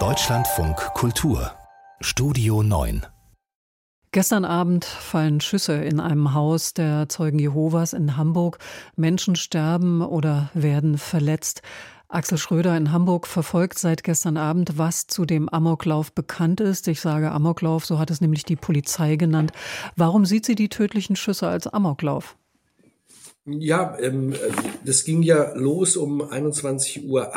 Deutschlandfunk Kultur Studio 9 Gestern Abend fallen Schüsse in einem Haus der Zeugen Jehovas in Hamburg. Menschen sterben oder werden verletzt. Axel Schröder in Hamburg verfolgt seit gestern Abend, was zu dem Amoklauf bekannt ist. Ich sage Amoklauf, so hat es nämlich die Polizei genannt. Warum sieht sie die tödlichen Schüsse als Amoklauf? Ja, ähm, das ging ja los um 21.08 Uhr.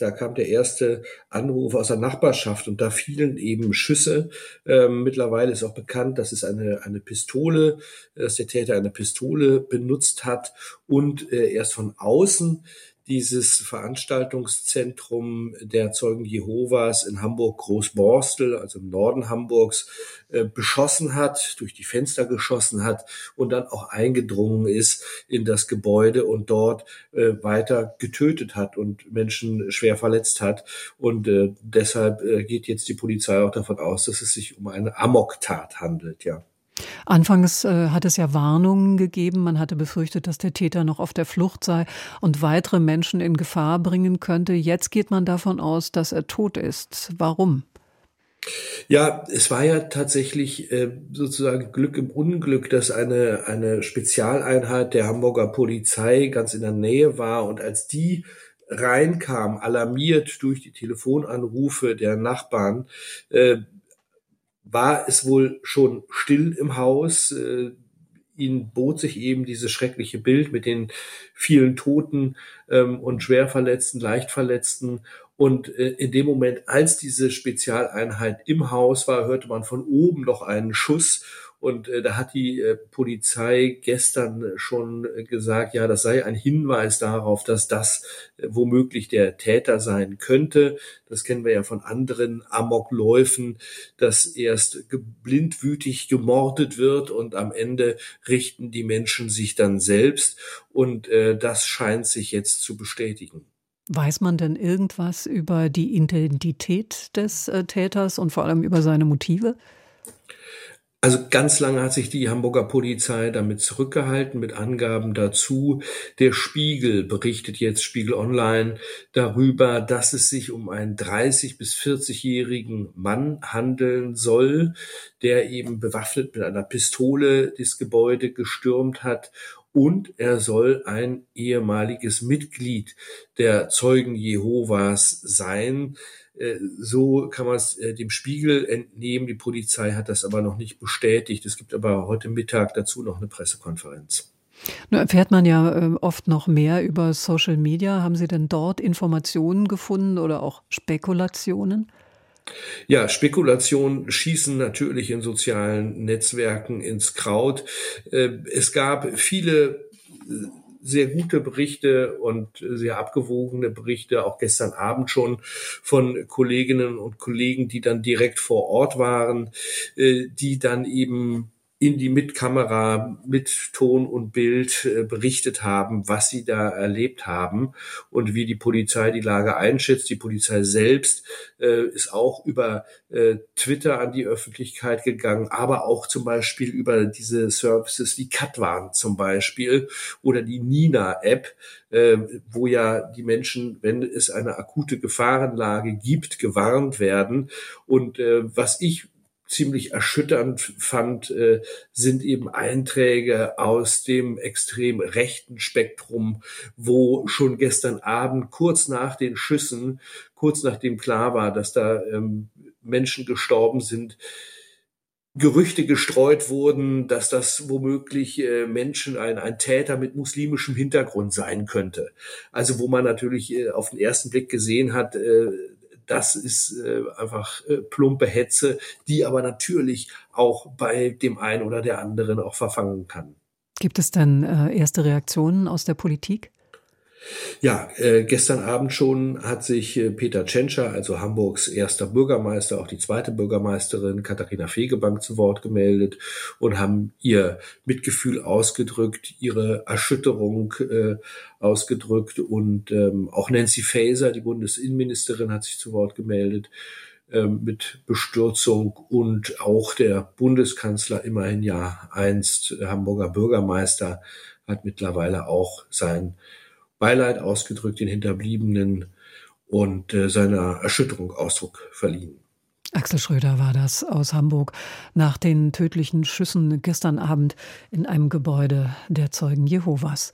Da kam der erste Anruf aus der Nachbarschaft und da fielen eben Schüsse. Ähm, mittlerweile ist auch bekannt, dass es eine, eine Pistole, dass der Täter eine Pistole benutzt hat und äh, erst von außen dieses Veranstaltungszentrum der Zeugen Jehovas in Hamburg Großborstel, also im Norden Hamburgs, äh, beschossen hat, durch die Fenster geschossen hat und dann auch eingedrungen ist in das Gebäude und dort äh, weiter getötet hat und Menschen schwer verletzt hat. Und äh, deshalb geht jetzt die Polizei auch davon aus, dass es sich um eine Amoktat handelt, ja. Anfangs äh, hat es ja Warnungen gegeben. Man hatte befürchtet, dass der Täter noch auf der Flucht sei und weitere Menschen in Gefahr bringen könnte. Jetzt geht man davon aus, dass er tot ist. Warum? Ja, es war ja tatsächlich äh, sozusagen Glück im Unglück, dass eine, eine Spezialeinheit der Hamburger Polizei ganz in der Nähe war und als die reinkam, alarmiert durch die Telefonanrufe der Nachbarn, äh, war es wohl schon still im Haus. Äh, ihn bot sich eben dieses schreckliche Bild mit den vielen Toten ähm, und Schwerverletzten, Leichtverletzten. Und äh, in dem Moment, als diese Spezialeinheit im Haus war, hörte man von oben noch einen Schuss und äh, da hat die äh, Polizei gestern schon gesagt, ja, das sei ein Hinweis darauf, dass das äh, womöglich der Täter sein könnte. Das kennen wir ja von anderen Amokläufen, dass erst blindwütig gemordet wird und am Ende richten die Menschen sich dann selbst. Und äh, das scheint sich jetzt zu bestätigen. Weiß man denn irgendwas über die Identität des äh, Täters und vor allem über seine Motive? Also ganz lange hat sich die Hamburger Polizei damit zurückgehalten mit Angaben dazu. Der Spiegel berichtet jetzt Spiegel Online darüber, dass es sich um einen 30 bis 40-jährigen Mann handeln soll, der eben bewaffnet mit einer Pistole das Gebäude gestürmt hat und er soll ein ehemaliges Mitglied der Zeugen Jehovas sein. Äh, so kann man es äh, dem Spiegel entnehmen. Die Polizei hat das aber noch nicht bestätigt. Es gibt aber heute Mittag dazu noch eine Pressekonferenz. Nun erfährt man ja äh, oft noch mehr über Social Media. Haben Sie denn dort Informationen gefunden oder auch Spekulationen? Ja, Spekulationen schießen natürlich in sozialen Netzwerken ins Kraut. Es gab viele sehr gute Berichte und sehr abgewogene Berichte, auch gestern Abend schon von Kolleginnen und Kollegen, die dann direkt vor Ort waren, äh, die dann eben in die Mitkamera mit Ton und Bild äh, berichtet haben, was sie da erlebt haben und wie die Polizei die Lage einschätzt. Die Polizei selbst äh, ist auch über äh, Twitter an die Öffentlichkeit gegangen, aber auch zum Beispiel über diese Services wie Katwan zum Beispiel oder die Nina-App, äh, wo ja die Menschen, wenn es eine akute Gefahrenlage gibt, gewarnt werden. Und äh, was ich ziemlich erschütternd fand, äh, sind eben Einträge aus dem extrem rechten Spektrum, wo schon gestern Abend, kurz nach den Schüssen, kurz nachdem klar war, dass da ähm, Menschen gestorben sind, Gerüchte gestreut wurden, dass das womöglich äh, Menschen, ein, ein Täter mit muslimischem Hintergrund sein könnte. Also wo man natürlich äh, auf den ersten Blick gesehen hat, äh, das ist äh, einfach äh, plumpe Hetze, die aber natürlich auch bei dem einen oder der anderen auch verfangen kann. Gibt es denn äh, erste Reaktionen aus der Politik? Ja, äh, gestern Abend schon hat sich äh, Peter Tschentscher, also Hamburgs erster Bürgermeister, auch die zweite Bürgermeisterin Katharina Fegebank zu Wort gemeldet und haben ihr Mitgefühl ausgedrückt, ihre Erschütterung äh, ausgedrückt und ähm, auch Nancy Faeser, die Bundesinnenministerin, hat sich zu Wort gemeldet ähm, mit Bestürzung und auch der Bundeskanzler, immerhin ja einst Hamburger Bürgermeister, hat mittlerweile auch sein Beileid ausgedrückt den Hinterbliebenen und äh, seiner Erschütterung Ausdruck verliehen. Axel Schröder war das aus Hamburg nach den tödlichen Schüssen gestern Abend in einem Gebäude der Zeugen Jehovas.